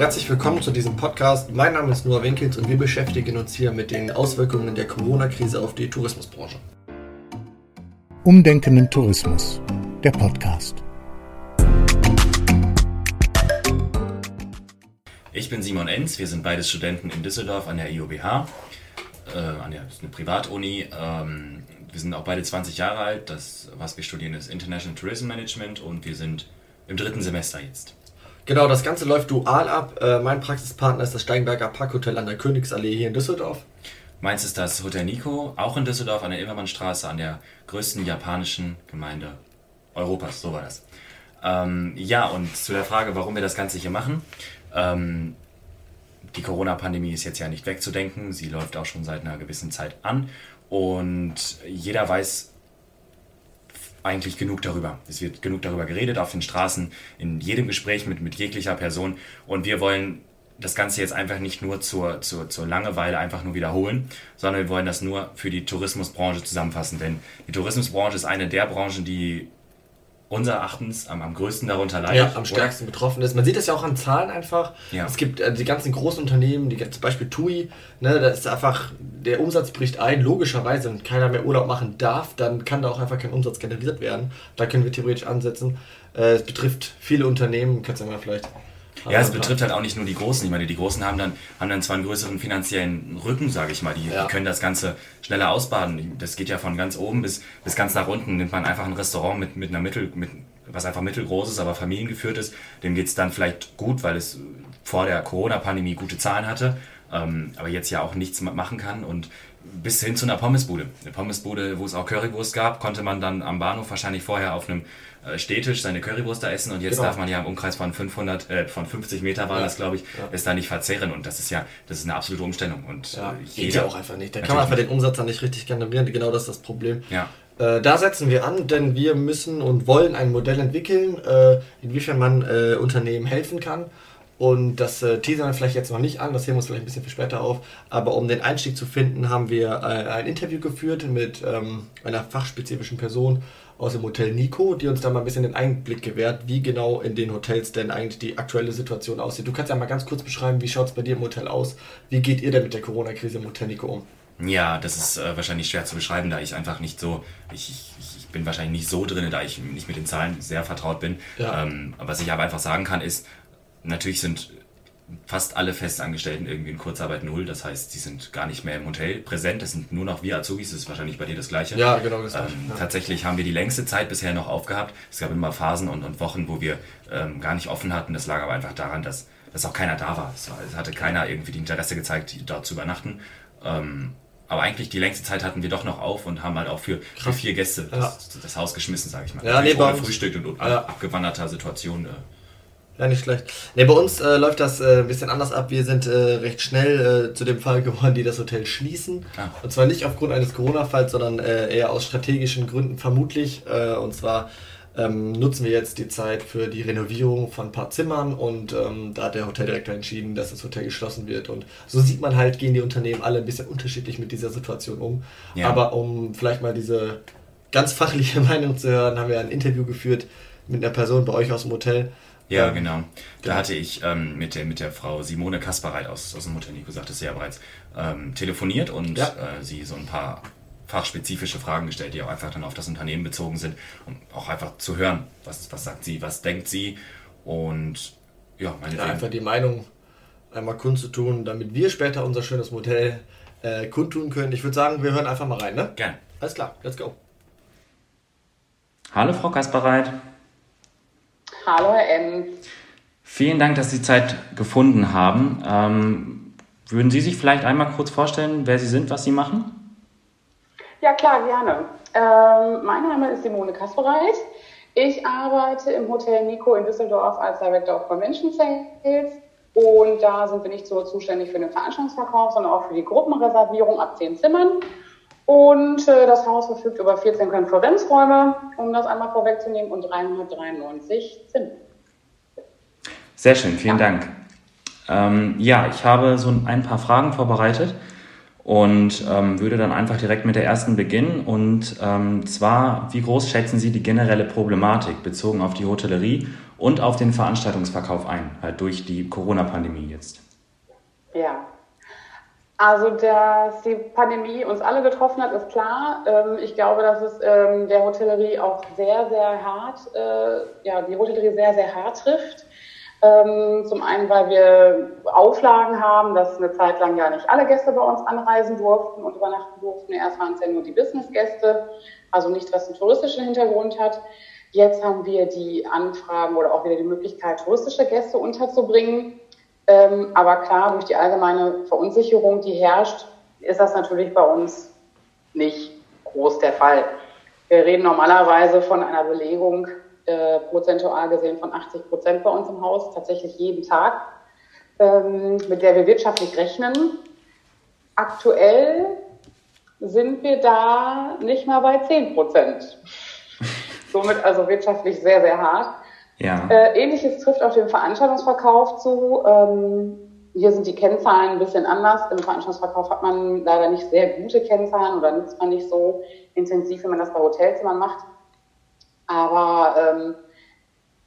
Herzlich willkommen zu diesem Podcast. Mein Name ist Noah Winkels und wir beschäftigen uns hier mit den Auswirkungen der Corona-Krise auf die Tourismusbranche. Umdenken im Tourismus, der Podcast. Ich bin Simon Enz, wir sind beide Studenten in Düsseldorf an der IOBH, äh, an der ist eine Privatuni. Ähm, wir sind auch beide 20 Jahre alt. Das, was wir studieren, ist International Tourism Management und wir sind im dritten Semester jetzt. Genau, das Ganze läuft dual ab. Äh, mein Praxispartner ist das Steinberger Parkhotel an der Königsallee hier in Düsseldorf. Meins ist das Hotel Nico, auch in Düsseldorf an der Immermannstraße, an der größten japanischen Gemeinde Europas, so war das. Ähm, ja, und zu der Frage, warum wir das Ganze hier machen. Ähm, die Corona-Pandemie ist jetzt ja nicht wegzudenken, sie läuft auch schon seit einer gewissen Zeit an und jeder weiß eigentlich genug darüber. Es wird genug darüber geredet auf den Straßen, in jedem Gespräch mit, mit jeglicher Person und wir wollen das Ganze jetzt einfach nicht nur zur, zur, zur Langeweile einfach nur wiederholen, sondern wir wollen das nur für die Tourismusbranche zusammenfassen. Denn die Tourismusbranche ist eine der Branchen, die unser Erachtens am, am größten darunter leidet. Ja, am stärksten oder? betroffen ist. Man sieht das ja auch an Zahlen einfach. Ja. Es gibt äh, die ganzen großen Unternehmen, die, zum Beispiel TUI, ne, da ist einfach, der Umsatz bricht ein, logischerweise, wenn keiner mehr Urlaub machen darf, dann kann da auch einfach kein Umsatz generiert werden. Da können wir theoretisch ansetzen. Äh, es betrifft viele Unternehmen, kannst du ja mal vielleicht ja, es betrifft halt auch nicht nur die Großen. Ich meine, die Großen haben dann, haben dann zwar einen größeren finanziellen Rücken, sage ich mal. Die, ja. die, können das Ganze schneller ausbaden. Das geht ja von ganz oben bis, bis ganz nach unten. Nimmt man einfach ein Restaurant mit, mit einer Mittel, mit, was einfach mittelgroß ist, aber familiengeführt ist, dem geht es dann vielleicht gut, weil es vor der Corona-Pandemie gute Zahlen hatte, ähm, aber jetzt ja auch nichts machen kann. Und bis hin zu einer Pommesbude. Eine Pommesbude, wo es auch Currywurst gab, konnte man dann am Bahnhof wahrscheinlich vorher auf einem äh, Stehtisch seine Currywurst da essen und jetzt genau. darf man ja im Umkreis von 500, äh, von 50 Meter war ja. das, glaube ich, ja. es da nicht verzehren und das ist ja, das ist eine absolute Umstellung und ja, äh, geht ja auch einfach nicht. Da kann man einfach den Umsatz dann nicht richtig generieren. Genau das ist das Problem. Ja. Äh, da setzen wir an, denn wir müssen und wollen ein Modell entwickeln, äh, inwiefern man Unternehmen helfen kann. Und das äh, teasern wir vielleicht jetzt noch nicht an, das heben wir uns vielleicht ein bisschen für später auf. Aber um den Einstieg zu finden, haben wir äh, ein Interview geführt mit ähm, einer fachspezifischen Person aus dem Hotel Nico, die uns da mal ein bisschen den Einblick gewährt, wie genau in den Hotels denn eigentlich die aktuelle Situation aussieht. Du kannst ja mal ganz kurz beschreiben, wie schaut es bei dir im Hotel aus? Wie geht ihr denn mit der Corona-Krise im Hotel Nico um? Ja, das ist äh, wahrscheinlich schwer zu beschreiben, da ich einfach nicht so, ich, ich, ich, bin wahrscheinlich nicht so drin, da ich nicht mit den Zahlen sehr vertraut bin. Ja. Ähm, was ich aber einfach sagen kann, ist, natürlich sind fast alle Festangestellten irgendwie in Kurzarbeit null. Das heißt, sie sind gar nicht mehr im Hotel präsent. Das sind nur noch wir Azubis. Das ist wahrscheinlich bei dir das Gleiche. Ja, genau. Das ähm, ja. Tatsächlich haben wir die längste Zeit bisher noch aufgehabt. Es gab immer Phasen und, und Wochen, wo wir ähm, gar nicht offen hatten. Das lag aber einfach daran, dass, dass auch keiner da war. Es, es hatte keiner irgendwie die Interesse gezeigt, dort zu übernachten. Ähm, aber eigentlich die längste Zeit hatten wir doch noch auf und haben halt auch für, für vier Gäste ja. das, das, Haus geschmissen, sage ich mal. Ja, nee, ohne Frühstück und, und ja. abgewanderter Situation. Äh, ja, nicht schlecht. Ne, bei uns äh, läuft das äh, ein bisschen anders ab. Wir sind äh, recht schnell äh, zu dem Fall geworden, die das Hotel schließen. Ah. Und zwar nicht aufgrund eines Corona-Falls, sondern äh, eher aus strategischen Gründen vermutlich. Äh, und zwar ähm, nutzen wir jetzt die Zeit für die Renovierung von ein paar Zimmern und ähm, da hat der Hoteldirektor entschieden, dass das Hotel geschlossen wird. Und so sieht man halt, gehen die Unternehmen alle ein bisschen unterschiedlich mit dieser Situation um. Ja. Aber um vielleicht mal diese ganz fachliche Meinung zu hören, haben wir ein Interview geführt mit einer Person bei euch aus dem Hotel. Ja, ähm, genau. Da genau. hatte ich ähm, mit, der, mit der Frau Simone Kasperreit aus, aus dem Hotel Nico, sagte sie ja bereits, ähm, telefoniert und ja. äh, sie so ein paar fachspezifische Fragen gestellt, die auch einfach dann auf das Unternehmen bezogen sind, um auch einfach zu hören, was, was sagt sie, was denkt sie und ja, meine ja, einfach die Meinung einmal kundzutun, damit wir später unser schönes Modell äh, kundtun können. Ich würde sagen, wir hören einfach mal rein, ne? Gern. Alles klar, let's go. Hallo Frau Kasperreit. Hallo, Herr M. Vielen Dank, dass Sie Zeit gefunden haben. Ähm, würden Sie sich vielleicht einmal kurz vorstellen, wer Sie sind, was Sie machen? Ja, klar, gerne. Ähm, mein Name ist Simone Kaspereit. Ich arbeite im Hotel Nico in Düsseldorf als Director of Convention Sales. Und da sind wir nicht nur zuständig für den Veranstaltungsverkauf, sondern auch für die Gruppenreservierung ab zehn Zimmern. Und äh, das Haus verfügt über 14 Konferenzräume, um das einmal vorwegzunehmen, und 393 Zimmer. Sehr schön, vielen ja. Dank. Ähm, ja, ich habe so ein paar Fragen vorbereitet und ähm, würde dann einfach direkt mit der ersten beginnen. Und ähm, zwar, wie groß schätzen Sie die generelle Problematik bezogen auf die Hotellerie und auf den Veranstaltungsverkauf ein, halt durch die Corona-Pandemie jetzt? Ja, also, dass die Pandemie uns alle getroffen hat, ist klar. Ähm, ich glaube, dass es ähm, der Hotellerie auch sehr, sehr hart, äh, ja, die Hotellerie sehr, sehr hart trifft. Ähm, zum einen, weil wir Auflagen haben, dass eine Zeit lang ja nicht alle Gäste bei uns anreisen durften und übernachten durften. Erst waren es ja nur die Businessgäste, also nicht, was einen touristischen Hintergrund hat. Jetzt haben wir die Anfragen oder auch wieder die Möglichkeit, touristische Gäste unterzubringen. Ähm, aber klar, durch die allgemeine Verunsicherung, die herrscht, ist das natürlich bei uns nicht groß der Fall. Wir reden normalerweise von einer Belegung äh, prozentual gesehen von 80 Prozent bei uns im Haus, tatsächlich jeden Tag, ähm, mit der wir wirtschaftlich rechnen. Aktuell sind wir da nicht mal bei 10 Prozent. Somit also wirtschaftlich sehr, sehr hart. Ja. Äh, Ähnliches trifft auf den Veranstaltungsverkauf zu. Ähm, hier sind die Kennzahlen ein bisschen anders. Im Veranstaltungsverkauf hat man leider nicht sehr gute Kennzahlen oder nutzt man nicht so intensiv, wie man das bei Hotelzimmern macht. Aber ähm,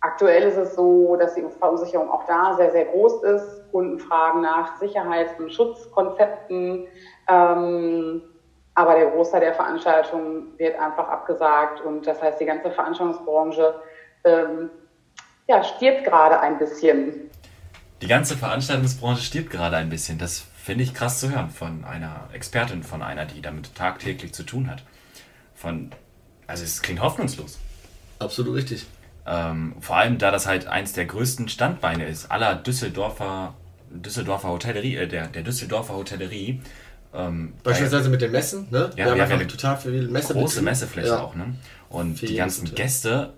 aktuell ist es so, dass die Verunsicherung auch da sehr, sehr groß ist. Kunden fragen nach Sicherheits- und Schutzkonzepten. Ähm, aber der Großteil der Veranstaltungen wird einfach abgesagt und das heißt, die ganze Veranstaltungsbranche ähm, ja, stirbt gerade ein bisschen. Die ganze Veranstaltungsbranche stirbt gerade ein bisschen. Das finde ich krass zu hören von einer Expertin, von einer, die damit tagtäglich zu tun hat. Von, also es klingt hoffnungslos. Absolut richtig. Ähm, vor allem, da das halt eins der größten Standbeine ist, aller Düsseldorfer, Düsseldorfer Hotellerie, äh, der, der Düsseldorfer Hotellerie. Ähm, Beispielsweise mit den Messen, ne? Ja, wir, haben, wir haben ja total viel Messe große Messefläche ja. auch, ne? Und viel die ganzen Gäste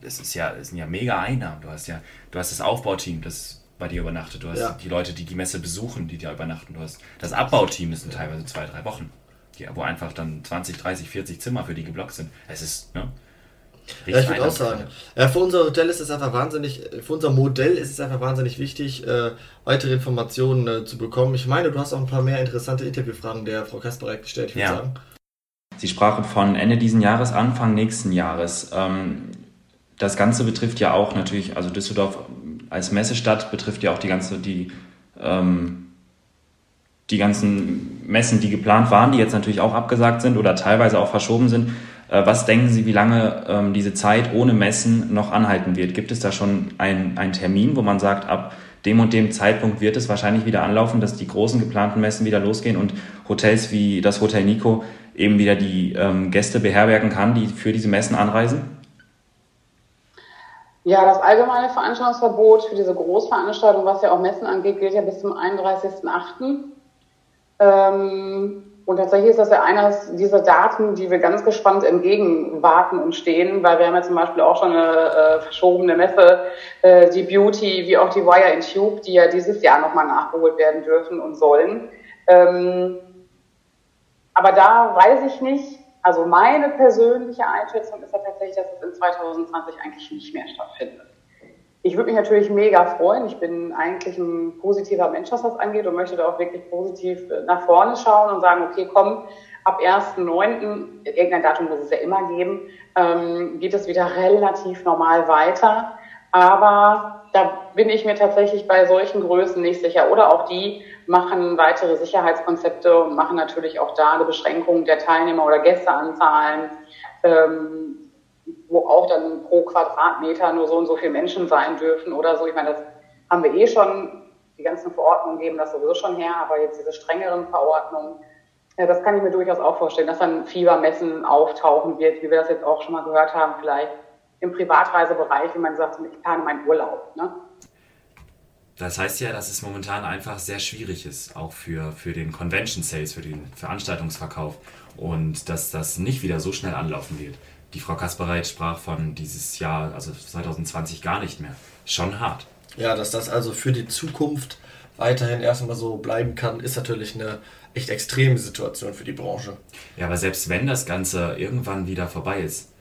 das ist ja, das sind ja mega Einnahmen. Du hast ja, du hast das Aufbauteam, das bei dir übernachtet. Du hast ja. die Leute, die die Messe besuchen, die dir übernachten. Du hast das Abbauteam, das sind teilweise zwei, drei Wochen, die, wo einfach dann 20, 30, 40 Zimmer für die geblockt sind. Es ist, ne? Ja, ich würde auch sagen. Ja, für unser Hotel ist es einfach wahnsinnig, für unser Modell ist es einfach wahnsinnig wichtig, äh, weitere Informationen äh, zu bekommen. Ich meine, du hast auch ein paar mehr interessante Interviewfragen der Frau Kasperek gestellt, ich würde ja. sagen. Sie sprachen von Ende diesen Jahres, Anfang nächsten Jahres. Ähm, das Ganze betrifft ja auch natürlich, also Düsseldorf als Messestadt betrifft ja auch die ganze, die, ähm, die ganzen Messen, die geplant waren, die jetzt natürlich auch abgesagt sind oder teilweise auch verschoben sind. Äh, was denken Sie, wie lange ähm, diese Zeit ohne Messen noch anhalten wird? Gibt es da schon einen Termin, wo man sagt, ab dem und dem Zeitpunkt wird es wahrscheinlich wieder anlaufen, dass die großen geplanten Messen wieder losgehen und Hotels wie das Hotel Nico eben wieder die ähm, Gäste beherbergen kann, die für diese Messen anreisen? Ja, das allgemeine Veranstaltungsverbot für diese Großveranstaltung, was ja auch Messen angeht, gilt ja bis zum 31.08. Ähm, und tatsächlich ist das ja eines dieser Daten, die wir ganz gespannt entgegenwarten und stehen, weil wir haben ja zum Beispiel auch schon eine äh, verschobene Messe, äh, die Beauty, wie auch die Wire in Tube, die ja dieses Jahr nochmal nachgeholt werden dürfen und sollen. Ähm, aber da weiß ich nicht, also meine persönliche Einschätzung ist ja tatsächlich, dass es in 2020 eigentlich nicht mehr stattfindet. Ich würde mich natürlich mega freuen. Ich bin eigentlich ein positiver Mensch, was das angeht und möchte da auch wirklich positiv äh, nach vorne schauen und sagen, okay, komm, ab 1.9., irgendein Datum muss es ja immer geben, ähm, geht es wieder relativ normal weiter. Aber da bin ich mir tatsächlich bei solchen Größen nicht sicher. Oder auch die machen weitere Sicherheitskonzepte und machen natürlich auch da eine Beschränkung der Teilnehmer oder Gästeanzahlen, ähm, wo auch dann pro Quadratmeter nur so und so viele Menschen sein dürfen oder so. Ich meine, das haben wir eh schon. Die ganzen Verordnungen geben das sowieso schon her, aber jetzt diese strengeren Verordnungen, ja, das kann ich mir durchaus auch vorstellen, dass dann Fiebermessen auftauchen wird, wie wir das jetzt auch schon mal gehört haben, vielleicht im Privatreisebereich, wenn man sagt, ich plane meinen Urlaub. Ne? Das heißt ja, dass es momentan einfach sehr schwierig ist, auch für, für den Convention Sales, für den Veranstaltungsverkauf und dass das nicht wieder so schnell anlaufen wird. Die Frau Kaspereit sprach von dieses Jahr, also 2020 gar nicht mehr. Schon hart. Ja, dass das also für die Zukunft weiterhin erstmal so bleiben kann, ist natürlich eine echt extreme Situation für die Branche. Ja, aber selbst wenn das Ganze irgendwann wieder vorbei ist,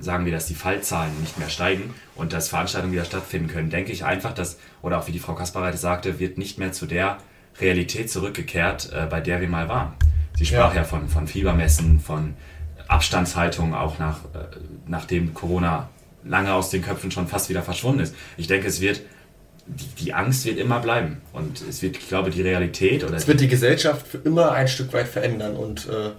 sagen wir, dass die Fallzahlen nicht mehr steigen und dass Veranstaltungen wieder stattfinden können, denke ich einfach, dass, oder auch wie die Frau Kasperreite sagte, wird nicht mehr zu der Realität zurückgekehrt, äh, bei der wir mal waren. Sie sprach ja, ja von, von Fiebermessen, von Abstandshaltung, auch nach, äh, nachdem Corona lange aus den Köpfen schon fast wieder verschwunden ist. Ich denke, es wird die, die, Angst wird immer bleiben. Und es wird, ich glaube, die Realität oder. Es wird die Gesellschaft für immer ein Stück weit verändern und äh,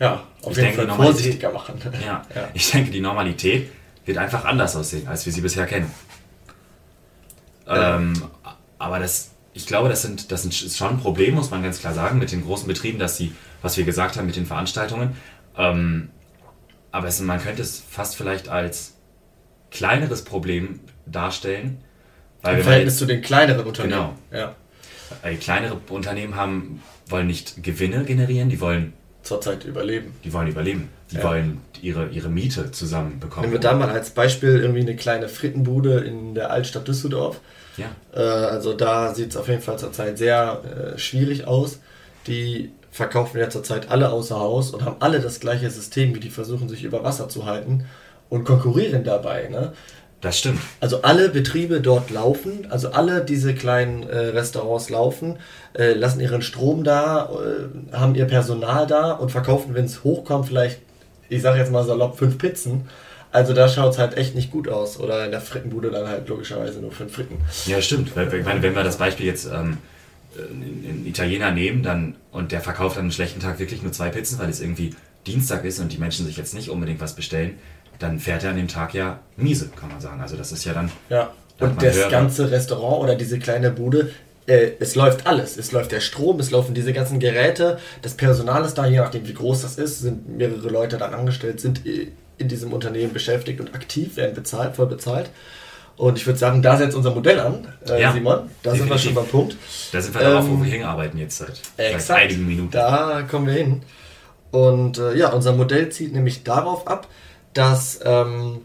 ja, auf jeden denke, Fall vorsichtiger machen. Ja, ja, ich denke, die Normalität wird einfach anders aussehen, als wir sie bisher kennen. Ja. Ähm, aber das, ich glaube, das sind, das sind schon ein Problem, muss man ganz klar sagen, mit den großen Betrieben, dass sie, was wir gesagt haben mit den Veranstaltungen. Ähm, aber es, man könnte es fast vielleicht als kleineres Problem darstellen, weil Im Verhältnis zu den kleineren Unternehmen. Genau. Ja. Weil kleinere Unternehmen haben, wollen nicht Gewinne generieren, die wollen zurzeit überleben. Die wollen überleben. Die ja. wollen ihre, ihre Miete zusammenbekommen. Nehmen wir da mal als Beispiel irgendwie eine kleine Frittenbude in der Altstadt Düsseldorf. Ja. Äh, also da sieht es auf jeden Fall zurzeit sehr äh, schwierig aus. Die verkaufen ja zurzeit alle außer Haus und haben alle das gleiche System, wie die versuchen, sich über Wasser zu halten und konkurrieren dabei. Ne? Das stimmt. Also alle Betriebe dort laufen, also alle diese kleinen äh, Restaurants laufen, äh, lassen ihren Strom da, äh, haben ihr Personal da und verkaufen, wenn es hochkommt, vielleicht, ich sage jetzt mal salopp, fünf Pizzen. Also da schaut es halt echt nicht gut aus. Oder in der Frittenbude dann halt logischerweise nur fünf Fritten. Ja, stimmt. Ich meine, wenn wir das Beispiel jetzt ähm, einen Italiener nehmen dann und der verkauft an einem schlechten Tag wirklich nur zwei Pizzen, weil es irgendwie Dienstag ist und die Menschen sich jetzt nicht unbedingt was bestellen, dann fährt er an dem Tag ja miese, kann man sagen. Also das ist ja dann. Ja. Und das höhere. ganze Restaurant oder diese kleine Bude, äh, es läuft alles. Es läuft der Strom, es laufen diese ganzen Geräte, das Personal ist da, je nachdem wie groß das ist, sind mehrere Leute dann angestellt, sind in diesem Unternehmen beschäftigt und aktiv, werden bezahlt, voll bezahlt. Und ich würde sagen, da setzt unser Modell an, äh, ja, Simon. Da definitiv. sind wir schon beim Punkt. Da sind wir ähm, darauf, wo wir hinarbeiten jetzt seit, seit einigen Minuten. Da kommen wir hin. Und äh, ja, unser Modell zielt nämlich darauf ab, dass ähm,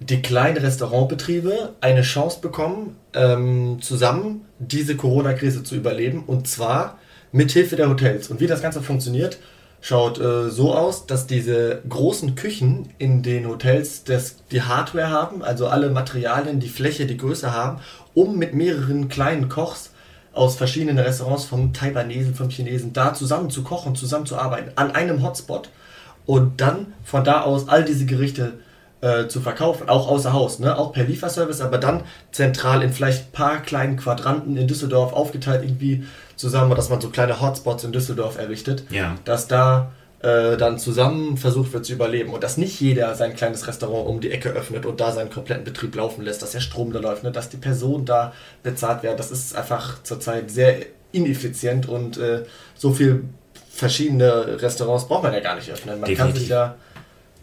die kleinen Restaurantbetriebe eine Chance bekommen, ähm, zusammen diese Corona-Krise zu überleben und zwar mit Hilfe der Hotels. Und wie das Ganze funktioniert, schaut äh, so aus, dass diese großen Küchen in den Hotels das, die Hardware haben, also alle Materialien, die Fläche, die Größe haben, um mit mehreren kleinen Kochs aus verschiedenen Restaurants, vom Taiwanesen, vom Chinesen, da zusammen zu kochen, zusammen zu arbeiten, an einem Hotspot und dann von da aus all diese Gerichte äh, zu verkaufen, auch außer Haus, ne? auch per Lieferservice, aber dann zentral in vielleicht ein paar kleinen Quadranten in Düsseldorf aufgeteilt irgendwie zusammen, dass man so kleine Hotspots in Düsseldorf errichtet, ja. dass da äh, dann zusammen versucht wird zu überleben und dass nicht jeder sein kleines Restaurant um die Ecke öffnet und da seinen kompletten Betrieb laufen lässt, dass der Strom da läuft, ne? dass die Personen da bezahlt werden. Das ist einfach zurzeit sehr ineffizient und äh, so viel verschiedene Restaurants braucht man ja gar nicht öffnen. Man Definitiv. kann sich ja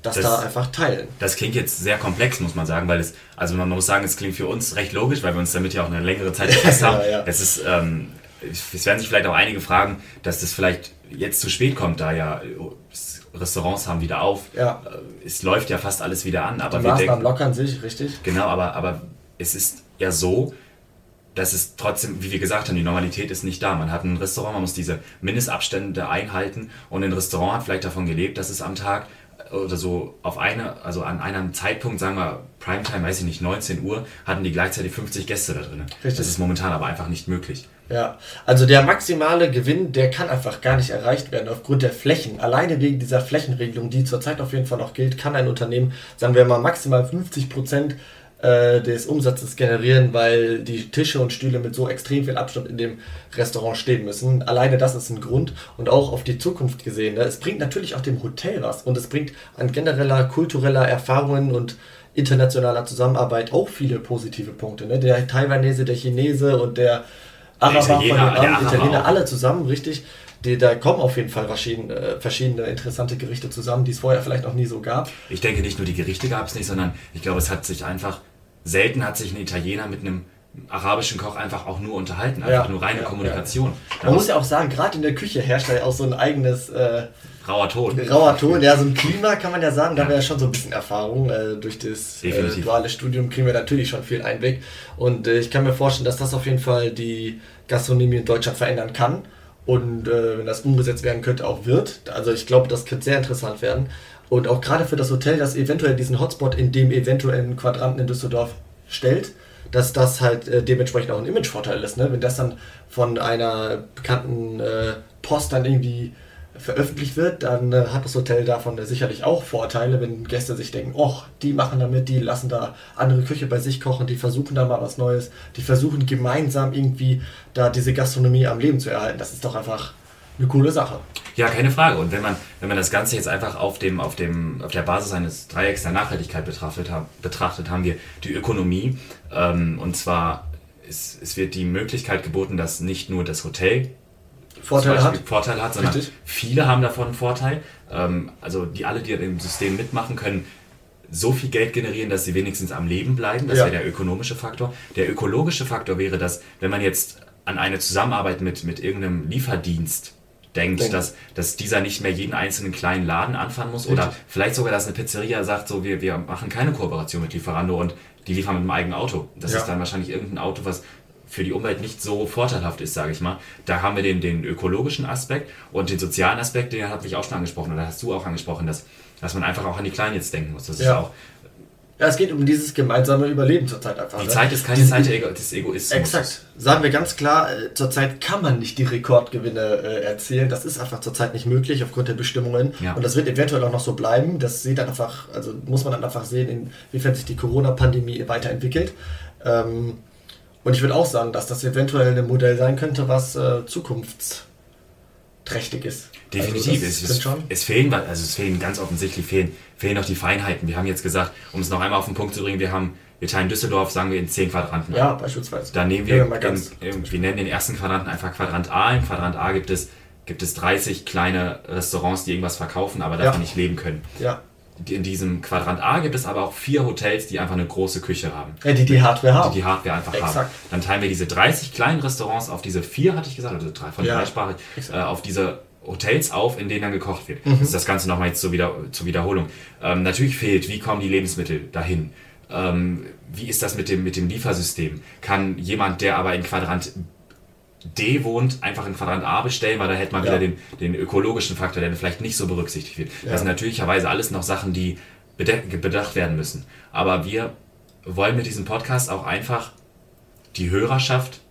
das, das, da einfach teilen. Das klingt jetzt sehr komplex, muss man sagen, weil es, also man muss sagen, es klingt für uns recht logisch, weil wir uns damit ja auch eine längere Zeit befasst haben. ja, ja. Es ist, ähm, es werden sich vielleicht auch einige fragen, dass das vielleicht jetzt zu spät kommt, da ja Restaurants haben wieder auf. Ja. Es läuft ja fast alles wieder an. Aber Die Maßnahmen lockern sich, richtig? Genau, aber, aber es ist ja so, das ist trotzdem, wie wir gesagt haben, die Normalität ist nicht da. Man hat ein Restaurant, man muss diese Mindestabstände einhalten und ein Restaurant hat vielleicht davon gelebt, dass es am Tag oder so auf eine, also an einem Zeitpunkt, sagen wir Primetime, weiß ich nicht, 19 Uhr, hatten die gleichzeitig 50 Gäste da drin. Richtig. Das ist momentan aber einfach nicht möglich. Ja, also der maximale Gewinn, der kann einfach gar nicht erreicht werden aufgrund der Flächen. Alleine wegen dieser Flächenregelung, die zurzeit auf jeden Fall noch gilt, kann ein Unternehmen, sagen wir mal, maximal 50 Prozent äh, des Umsatzes generieren, weil die Tische und Stühle mit so extrem viel Abstand in dem Restaurant stehen müssen. Alleine das ist ein Grund und auch auf die Zukunft gesehen. Ne? Es bringt natürlich auch dem Hotel was und es bringt an genereller kultureller Erfahrungen und internationaler Zusammenarbeit auch viele positive Punkte. Ne? Der Taiwanese, der Chinese und der Araber den Italiener, alle zusammen, richtig die, da kommen auf jeden Fall verschiedene, äh, verschiedene interessante Gerichte zusammen, die es vorher vielleicht noch nie so gab. Ich denke nicht nur die Gerichte gab es nicht, sondern ich glaube, es hat sich einfach, selten hat sich ein Italiener mit einem arabischen Koch einfach auch nur unterhalten, einfach ja, nur reine ja, Kommunikation. Ja. Man muss ja auch sagen, gerade in der Küche herrscht ja auch so ein eigenes äh, rauer Ton. Rauer Ton, ja, so ein Klima kann man ja sagen, da haben wir ja schon so ein bisschen Erfahrung. Äh, durch das äh, duale Studium kriegen wir natürlich schon viel Einblick. Und äh, ich kann mir vorstellen, dass das auf jeden Fall die Gastronomie in Deutschland verändern kann und äh, wenn das umgesetzt werden könnte, auch wird. Also ich glaube, das könnte sehr interessant werden. Und auch gerade für das Hotel, das eventuell diesen Hotspot in dem eventuellen Quadranten in Düsseldorf stellt, dass das halt äh, dementsprechend auch ein Imagevorteil ist. Ne? Wenn das dann von einer bekannten äh, Post dann irgendwie veröffentlicht wird, dann äh, hat das Hotel davon sicherlich auch Vorteile, wenn Gäste sich denken, oh, die machen damit, die lassen da andere Küche bei sich kochen, die versuchen da mal was Neues, die versuchen gemeinsam irgendwie da diese Gastronomie am Leben zu erhalten. Das ist doch einfach eine coole Sache. Ja, keine Frage. Und wenn man, wenn man das Ganze jetzt einfach auf, dem, auf, dem, auf der Basis eines Dreiecks der Nachhaltigkeit betrachtet, haben, betrachtet haben wir die Ökonomie. Ähm, und zwar, es, es wird die Möglichkeit geboten, dass nicht nur das Hotel Vorteil hat. Vorteil hat, sondern Richtig. viele haben davon einen Vorteil. Ähm, also die alle, die im System mitmachen, können so viel Geld generieren, dass sie wenigstens am Leben bleiben. Das ja. wäre der ökonomische Faktor. Der ökologische Faktor wäre, dass wenn man jetzt an eine Zusammenarbeit mit, mit irgendeinem Lieferdienst denkt, Denke. dass, dass dieser nicht mehr jeden einzelnen kleinen Laden anfahren muss Richtig. oder vielleicht sogar, dass eine Pizzeria sagt, so wir, wir machen keine Kooperation mit Lieferando und die liefern mit einem eigenen Auto. Das ja. ist dann wahrscheinlich irgendein Auto, was für die Umwelt nicht so vorteilhaft ist, sage ich mal. Da haben wir den, den ökologischen Aspekt und den sozialen Aspekt, den habe ich auch schon angesprochen oder hast du auch angesprochen, dass, dass man einfach auch an die Kleinen jetzt denken muss. Das ja. ist auch ja, es geht um dieses gemeinsame Überleben zurzeit einfach. Die ne? Zeit ist keine die, Zeit des Egoismus. Exakt. Sagen wir ganz klar, äh, zurzeit kann man nicht die Rekordgewinne äh, erzielen. Das ist einfach zurzeit nicht möglich aufgrund der Bestimmungen. Ja. Und das wird eventuell auch noch so bleiben. Das sieht dann einfach, also muss man dann einfach sehen, inwiefern sich die Corona-Pandemie weiterentwickelt. Ähm, und ich würde auch sagen, dass das eventuell ein Modell sein könnte, was äh, zukunftsträchtig ist. Definitiv. Also es, es, es, fehlen, also es fehlen ganz offensichtlich fehlen, fehlen noch die Feinheiten. Wir haben jetzt gesagt, um es noch einmal auf den Punkt zu bringen, wir haben wir teilen Düsseldorf, sagen wir, in 10 Quadranten. Ja, beispielsweise. Da nehmen wir, wir, in, wir nennen den ersten Quadranten einfach Quadrant A. Im Quadrant A gibt es, gibt es 30 kleine Restaurants, die irgendwas verkaufen, aber davon ja. nicht leben können. Ja. In diesem Quadrant A gibt es aber auch vier Hotels, die einfach eine große Küche haben. Ja, die die Hardware haben. Die die Hardware einfach Exakt. haben. Dann teilen wir diese 30 kleinen Restaurants auf diese vier, hatte ich gesagt, also drei von ja. dreisprachig, äh, auf diese Hotels auf, in denen dann gekocht wird. Mhm. Das ist das Ganze nochmal jetzt zur, Wieder zur Wiederholung. Ähm, natürlich fehlt, wie kommen die Lebensmittel dahin? Ähm, wie ist das mit dem, mit dem Liefersystem? Kann jemand, der aber in Quadrant D wohnt, einfach in Quadrant A bestellen, weil da hätte man ja. wieder den, den ökologischen Faktor, der vielleicht nicht so berücksichtigt wird. Ja. Das sind natürlicherweise alles noch Sachen, die bedacht werden müssen. Aber wir wollen mit diesem Podcast auch einfach die Hörerschaft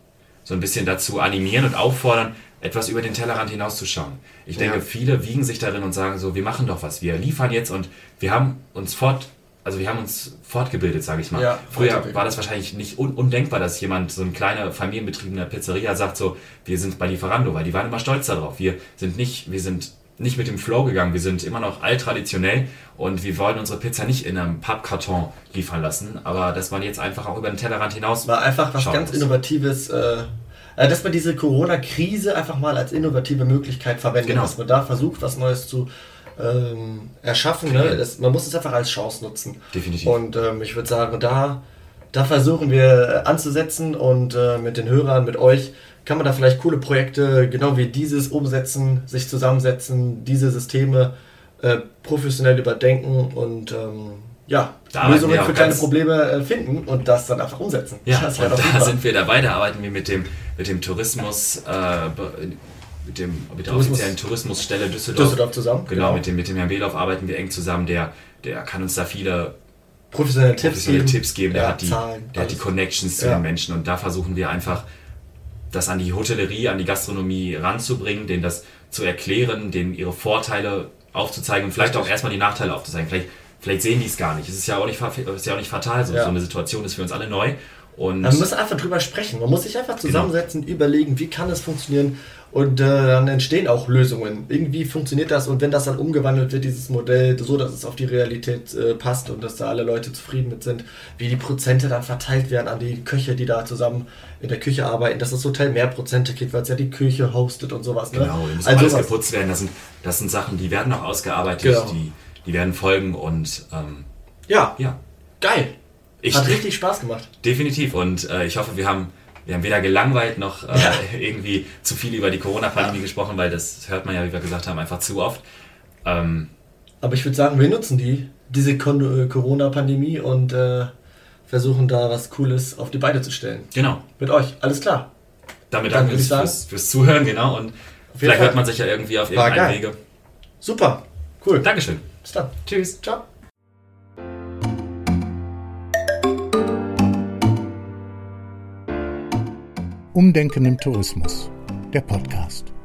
so ein bisschen dazu animieren und auffordern, etwas über den Tellerrand hinauszuschauen. Ich denke, ja. viele wiegen sich darin und sagen so, wir machen doch was, wir liefern jetzt und wir haben uns fort, also wir haben uns fortgebildet, sage ich mal. Ja, Früher war das wahrscheinlich nicht un undenkbar, dass jemand, so ein kleiner familienbetriebener Pizzeria sagt so, wir sind bei Lieferando, weil die waren immer stolz darauf. Wir sind nicht, wir sind nicht mit dem Flow gegangen, wir sind immer noch alttraditionell und wir wollen unsere Pizza nicht in einem Pappkarton liefern lassen, aber dass man jetzt einfach auch über den Tellerrand hinaus war einfach was ganz muss. Innovatives äh äh, dass man diese Corona-Krise einfach mal als innovative Möglichkeit verwendet, genau. dass man da versucht, was Neues zu ähm, erschaffen. Ne? Das, man muss es einfach als Chance nutzen. Definitiv. Und ähm, ich würde sagen, da, da versuchen wir äh, anzusetzen und äh, mit den Hörern, mit euch, kann man da vielleicht coole Projekte, genau wie dieses, umsetzen, sich zusammensetzen, diese Systeme äh, professionell überdenken und ähm, ja, da Lösungen für kleine Probleme äh, finden und das dann einfach umsetzen. Ja, das und da sind wir dabei, da arbeiten wir mit dem, mit dem Tourismus, äh, mit, dem, mit der Tourismus. offiziellen Tourismusstelle Düsseldorf. Düsseldorf zusammen. Genau, genau, Mit, dem, mit dem Herrn Beloff arbeiten wir eng zusammen, der, der kann uns da viele professionelle, professionelle Tipps, Tipps geben, der, ja, hat, die, Zahlen, der hat die Connections zu ja. den Menschen und da versuchen wir einfach, das an die Hotellerie, an die Gastronomie ranzubringen, denen das zu erklären, denen ihre Vorteile aufzuzeigen und vielleicht auch erstmal die Nachteile aufzuzeigen. Vielleicht vielleicht sehen die es gar nicht. Es ist ja auch nicht, ist ja auch nicht fatal. So, ja. so eine Situation ist für uns alle neu. Und man muss einfach drüber sprechen. Man muss sich einfach genau. zusammensetzen, genau. überlegen, wie kann es funktionieren. Und äh, dann entstehen auch Lösungen. Irgendwie funktioniert das und wenn das dann umgewandelt wird, dieses Modell, so dass es auf die Realität äh, passt und dass da alle Leute zufrieden mit sind, wie die Prozente dann verteilt werden an die Köche, die da zusammen in der Küche arbeiten, dass das Hotel mehr Prozente kriegt, weil es ja die Küche hostet und sowas. Ne? Genau, muss also alles geputzt werden. Das sind, das sind Sachen, die werden noch ausgearbeitet, genau. die die werden folgen und ähm, ja, ja, geil. Ich, Hat richtig Spaß gemacht. Definitiv und äh, ich hoffe, wir haben wir haben weder gelangweilt noch äh, ja. irgendwie zu viel über die Corona-Pandemie ja. gesprochen, weil das hört man ja, wie wir gesagt haben, einfach zu oft. Ähm, Aber ich würde sagen, wir nutzen die, diese äh, Corona-Pandemie und äh, versuchen da was Cooles auf die Beine zu stellen. Genau. Mit euch, alles klar. Damit danke wir fürs, fürs, Zuhören, genau. Und vielleicht hört man sich ja irgendwie auf irgendeinem Wege. Super, cool. Dankeschön. Bis dann. Tschüss. Ciao. Umdenken im Tourismus. Der Podcast.